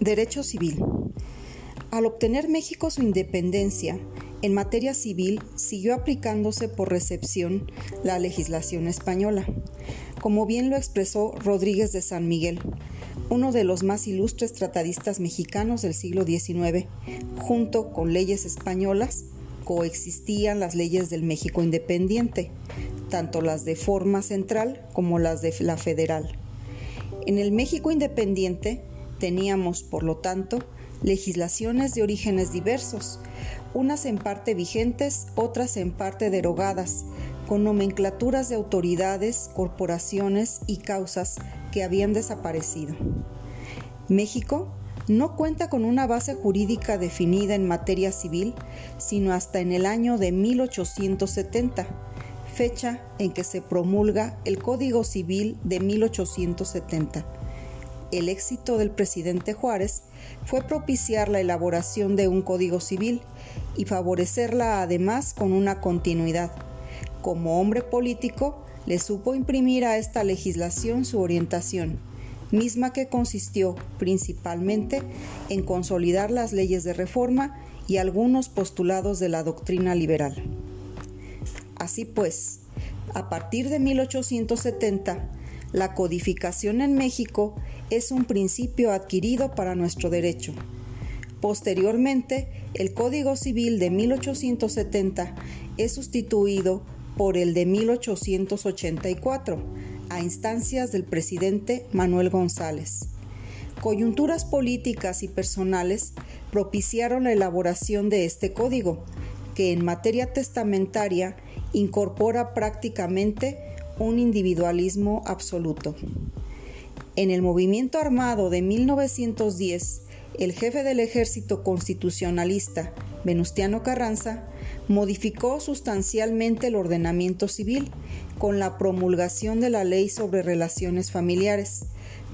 Derecho civil. Al obtener México su independencia, en materia civil siguió aplicándose por recepción la legislación española, como bien lo expresó Rodríguez de San Miguel, uno de los más ilustres tratadistas mexicanos del siglo XIX. Junto con leyes españolas coexistían las leyes del México independiente, tanto las de forma central como las de la federal. En el México independiente teníamos, por lo tanto, legislaciones de orígenes diversos, unas en parte vigentes, otras en parte derogadas, con nomenclaturas de autoridades, corporaciones y causas que habían desaparecido. México no cuenta con una base jurídica definida en materia civil, sino hasta en el año de 1870, fecha en que se promulga el Código Civil de 1870 el éxito del presidente Juárez fue propiciar la elaboración de un código civil y favorecerla además con una continuidad. Como hombre político, le supo imprimir a esta legislación su orientación, misma que consistió principalmente en consolidar las leyes de reforma y algunos postulados de la doctrina liberal. Así pues, a partir de 1870, la codificación en México es un principio adquirido para nuestro derecho. Posteriormente, el Código Civil de 1870 es sustituido por el de 1884, a instancias del presidente Manuel González. Coyunturas políticas y personales propiciaron la elaboración de este código, que en materia testamentaria incorpora prácticamente un individualismo absoluto. En el movimiento armado de 1910, el jefe del ejército constitucionalista, Venustiano Carranza, modificó sustancialmente el ordenamiento civil con la promulgación de la Ley sobre Relaciones Familiares,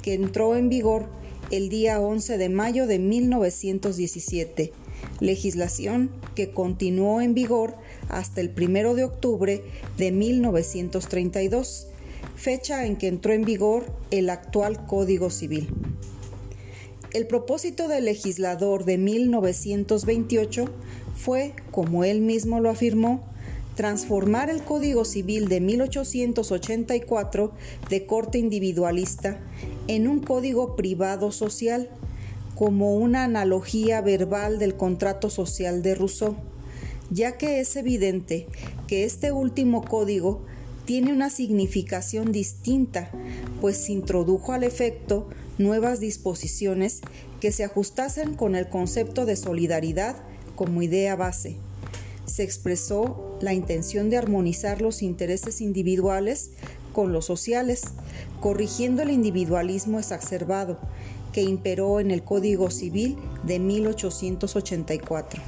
que entró en vigor el día 11 de mayo de 1917, legislación que continuó en vigor hasta el 1 de octubre de 1932, fecha en que entró en vigor el actual Código Civil. El propósito del legislador de 1928 fue, como él mismo lo afirmó, transformar el Código Civil de 1884 de corte individualista en un código privado social, como una analogía verbal del contrato social de Rousseau ya que es evidente que este último código tiene una significación distinta, pues introdujo al efecto nuevas disposiciones que se ajustasen con el concepto de solidaridad como idea base. Se expresó la intención de armonizar los intereses individuales con los sociales, corrigiendo el individualismo exacerbado que imperó en el Código Civil de 1884.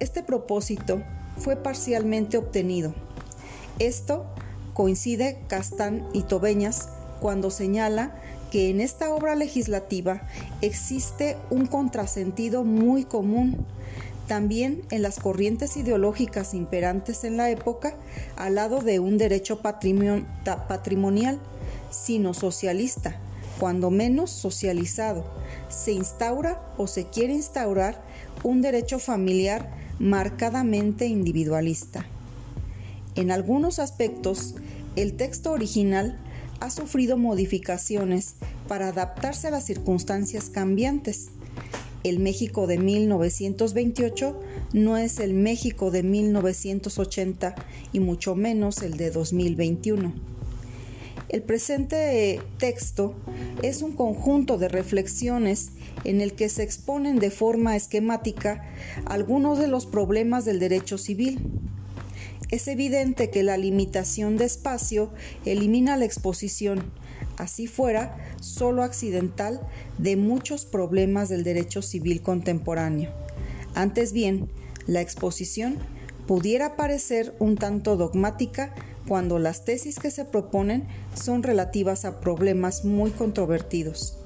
Este propósito fue parcialmente obtenido. Esto coincide Castán y Tobeñas cuando señala que en esta obra legislativa existe un contrasentido muy común también en las corrientes ideológicas imperantes en la época, al lado de un derecho patrimonial, sino socialista, cuando menos socializado, se instaura o se quiere instaurar un derecho familiar marcadamente individualista. En algunos aspectos, el texto original ha sufrido modificaciones para adaptarse a las circunstancias cambiantes. El México de 1928 no es el México de 1980 y mucho menos el de 2021. El presente texto es un conjunto de reflexiones en el que se exponen de forma esquemática algunos de los problemas del derecho civil. Es evidente que la limitación de espacio elimina la exposición, así fuera solo accidental, de muchos problemas del derecho civil contemporáneo. Antes bien, la exposición pudiera parecer un tanto dogmática cuando las tesis que se proponen son relativas a problemas muy controvertidos.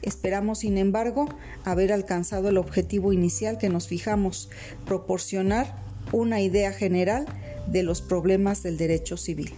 Esperamos, sin embargo, haber alcanzado el objetivo inicial que nos fijamos, proporcionar una idea general de los problemas del derecho civil.